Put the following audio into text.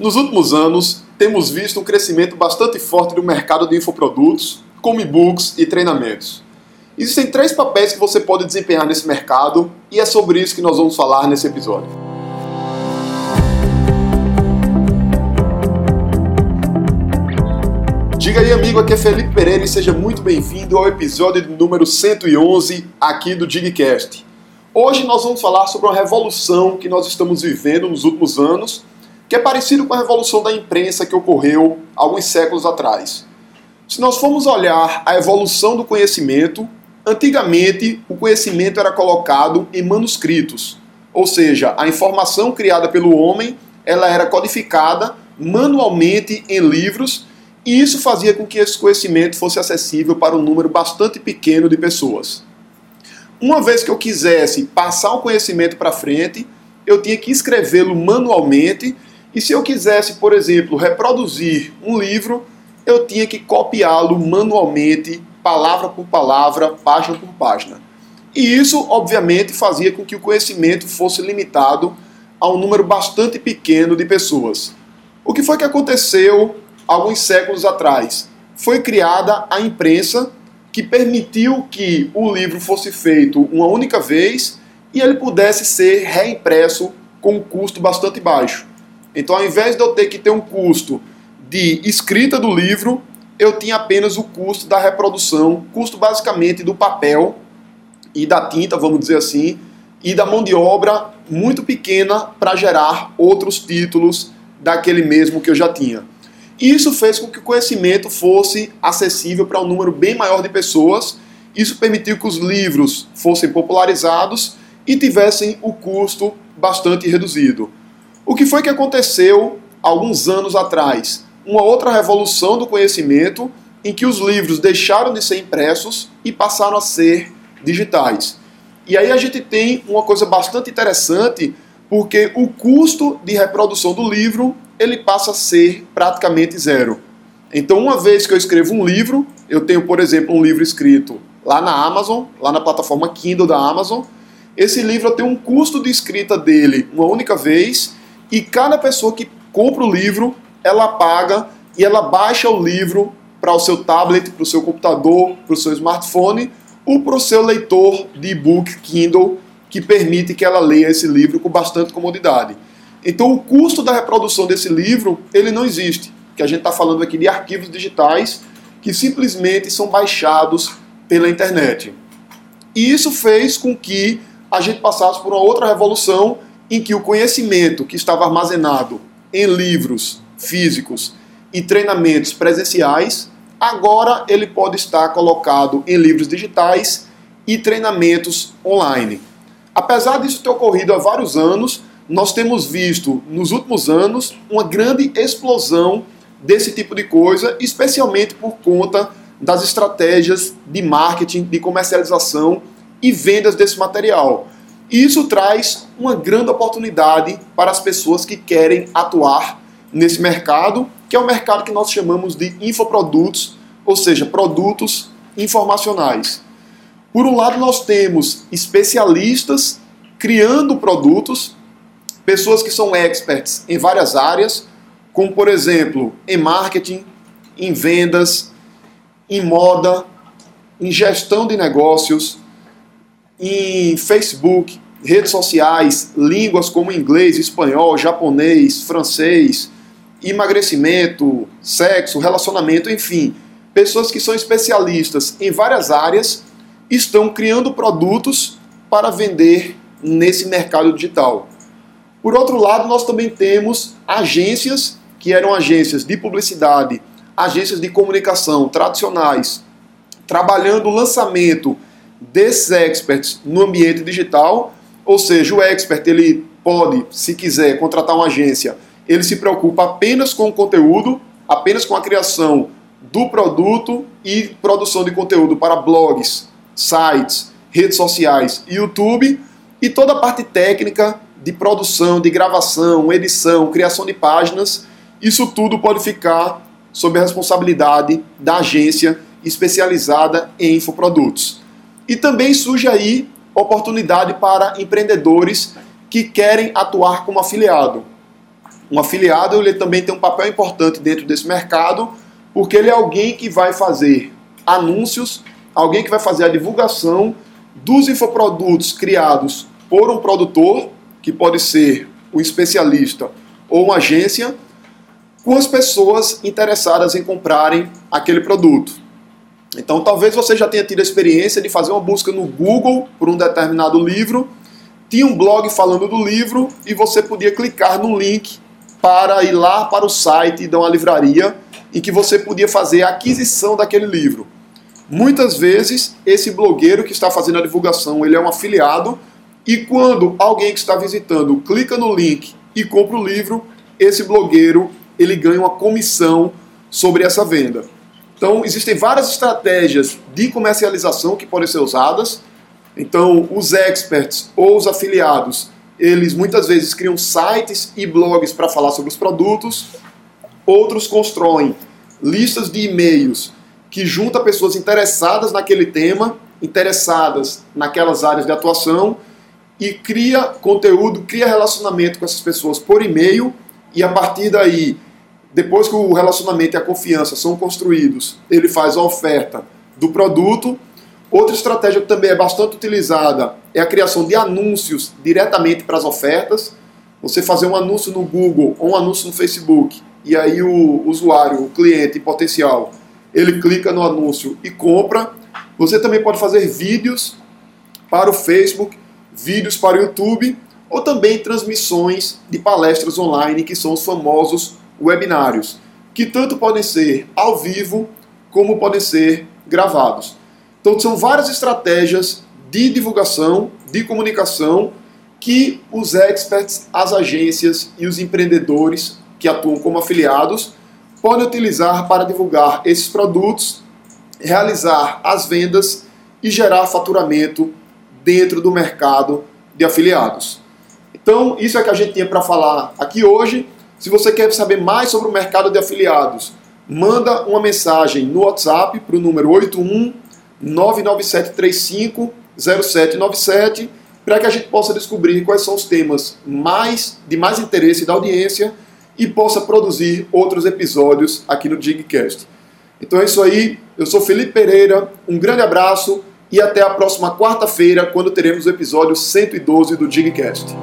Nos últimos anos, temos visto um crescimento bastante forte do mercado de infoprodutos, como e-books e treinamentos. Existem três papéis que você pode desempenhar nesse mercado e é sobre isso que nós vamos falar nesse episódio. Diga aí, amigo, aqui é Felipe Pereira e seja muito bem-vindo ao episódio número 111 aqui do Digcast. Hoje nós vamos falar sobre uma revolução que nós estamos vivendo nos últimos anos que é parecido com a revolução da imprensa que ocorreu alguns séculos atrás. Se nós formos olhar a evolução do conhecimento, antigamente o conhecimento era colocado em manuscritos, ou seja, a informação criada pelo homem ela era codificada manualmente em livros e isso fazia com que esse conhecimento fosse acessível para um número bastante pequeno de pessoas. Uma vez que eu quisesse passar o conhecimento para frente, eu tinha que escrevê-lo manualmente e se eu quisesse, por exemplo, reproduzir um livro, eu tinha que copiá-lo manualmente, palavra por palavra, página por página. E isso, obviamente, fazia com que o conhecimento fosse limitado a um número bastante pequeno de pessoas. O que foi que aconteceu alguns séculos atrás? Foi criada a imprensa que permitiu que o livro fosse feito uma única vez e ele pudesse ser reimpresso com um custo bastante baixo. Então, ao invés de eu ter que ter um custo de escrita do livro, eu tinha apenas o custo da reprodução, custo basicamente do papel e da tinta, vamos dizer assim, e da mão de obra muito pequena para gerar outros títulos daquele mesmo que eu já tinha. Isso fez com que o conhecimento fosse acessível para um número bem maior de pessoas. Isso permitiu que os livros fossem popularizados e tivessem o custo bastante reduzido. O que foi que aconteceu alguns anos atrás? Uma outra revolução do conhecimento em que os livros deixaram de ser impressos e passaram a ser digitais. E aí a gente tem uma coisa bastante interessante, porque o custo de reprodução do livro ele passa a ser praticamente zero. Então, uma vez que eu escrevo um livro, eu tenho, por exemplo, um livro escrito lá na Amazon, lá na plataforma Kindle da Amazon. Esse livro tenho um custo de escrita dele uma única vez e cada pessoa que compra o livro, ela paga e ela baixa o livro para o seu tablet, para o seu computador, para o seu smartphone ou para o seu leitor de e-book Kindle, que permite que ela leia esse livro com bastante comodidade. Então o custo da reprodução desse livro, ele não existe, que a gente está falando aqui de arquivos digitais que simplesmente são baixados pela internet. E isso fez com que a gente passasse por uma outra revolução em que o conhecimento que estava armazenado em livros físicos e treinamentos presenciais, agora ele pode estar colocado em livros digitais e treinamentos online. Apesar disso ter ocorrido há vários anos, nós temos visto nos últimos anos uma grande explosão desse tipo de coisa, especialmente por conta das estratégias de marketing, de comercialização e vendas desse material. Isso traz uma grande oportunidade para as pessoas que querem atuar nesse mercado, que é o mercado que nós chamamos de infoprodutos, ou seja, produtos informacionais. Por um lado, nós temos especialistas criando produtos, pessoas que são experts em várias áreas, como por exemplo, em marketing, em vendas, em moda, em gestão de negócios, em Facebook, redes sociais, línguas como inglês, espanhol, japonês, francês, emagrecimento, sexo, relacionamento, enfim, pessoas que são especialistas em várias áreas estão criando produtos para vender nesse mercado digital. Por outro lado, nós também temos agências que eram agências de publicidade, agências de comunicação tradicionais, trabalhando lançamento desses experts no ambiente digital, ou seja, o expert ele pode, se quiser, contratar uma agência, ele se preocupa apenas com o conteúdo, apenas com a criação do produto e produção de conteúdo para blogs, sites, redes sociais YouTube, e toda a parte técnica de produção, de gravação, edição, criação de páginas, isso tudo pode ficar sob a responsabilidade da agência especializada em infoprodutos. E também surge aí oportunidade para empreendedores que querem atuar como afiliado. Um afiliado ele também tem um papel importante dentro desse mercado, porque ele é alguém que vai fazer anúncios, alguém que vai fazer a divulgação dos infoprodutos criados por um produtor, que pode ser um especialista ou uma agência, com as pessoas interessadas em comprarem aquele produto. Então, talvez você já tenha tido a experiência de fazer uma busca no Google por um determinado livro, tinha um blog falando do livro e você podia clicar no link para ir lá para o site da uma livraria em que você podia fazer a aquisição daquele livro. Muitas vezes, esse blogueiro que está fazendo a divulgação, ele é um afiliado e quando alguém que está visitando clica no link e compra o livro, esse blogueiro ele ganha uma comissão sobre essa venda. Então, existem várias estratégias de comercialização que podem ser usadas. Então, os experts ou os afiliados, eles muitas vezes criam sites e blogs para falar sobre os produtos. Outros constroem listas de e-mails que junta pessoas interessadas naquele tema, interessadas naquelas áreas de atuação e cria conteúdo, cria relacionamento com essas pessoas por e-mail e a partir daí depois que o relacionamento e a confiança são construídos, ele faz a oferta do produto. Outra estratégia que também é bastante utilizada é a criação de anúncios diretamente para as ofertas. Você fazer um anúncio no Google ou um anúncio no Facebook, e aí o usuário, o cliente potencial, ele clica no anúncio e compra. Você também pode fazer vídeos para o Facebook, vídeos para o YouTube, ou também transmissões de palestras online, que são os famosos webinários, que tanto podem ser ao vivo como podem ser gravados. Então, são várias estratégias de divulgação, de comunicação, que os experts, as agências e os empreendedores que atuam como afiliados podem utilizar para divulgar esses produtos, realizar as vendas e gerar faturamento dentro do mercado de afiliados. Então, isso é que a gente tinha para falar aqui hoje. Se você quer saber mais sobre o mercado de afiliados, manda uma mensagem no WhatsApp para o número 81 99735 0797 para que a gente possa descobrir quais são os temas mais de mais interesse da audiência e possa produzir outros episódios aqui no Digcast. Então é isso aí, eu sou Felipe Pereira, um grande abraço e até a próxima quarta-feira, quando teremos o episódio 112 do Digcast.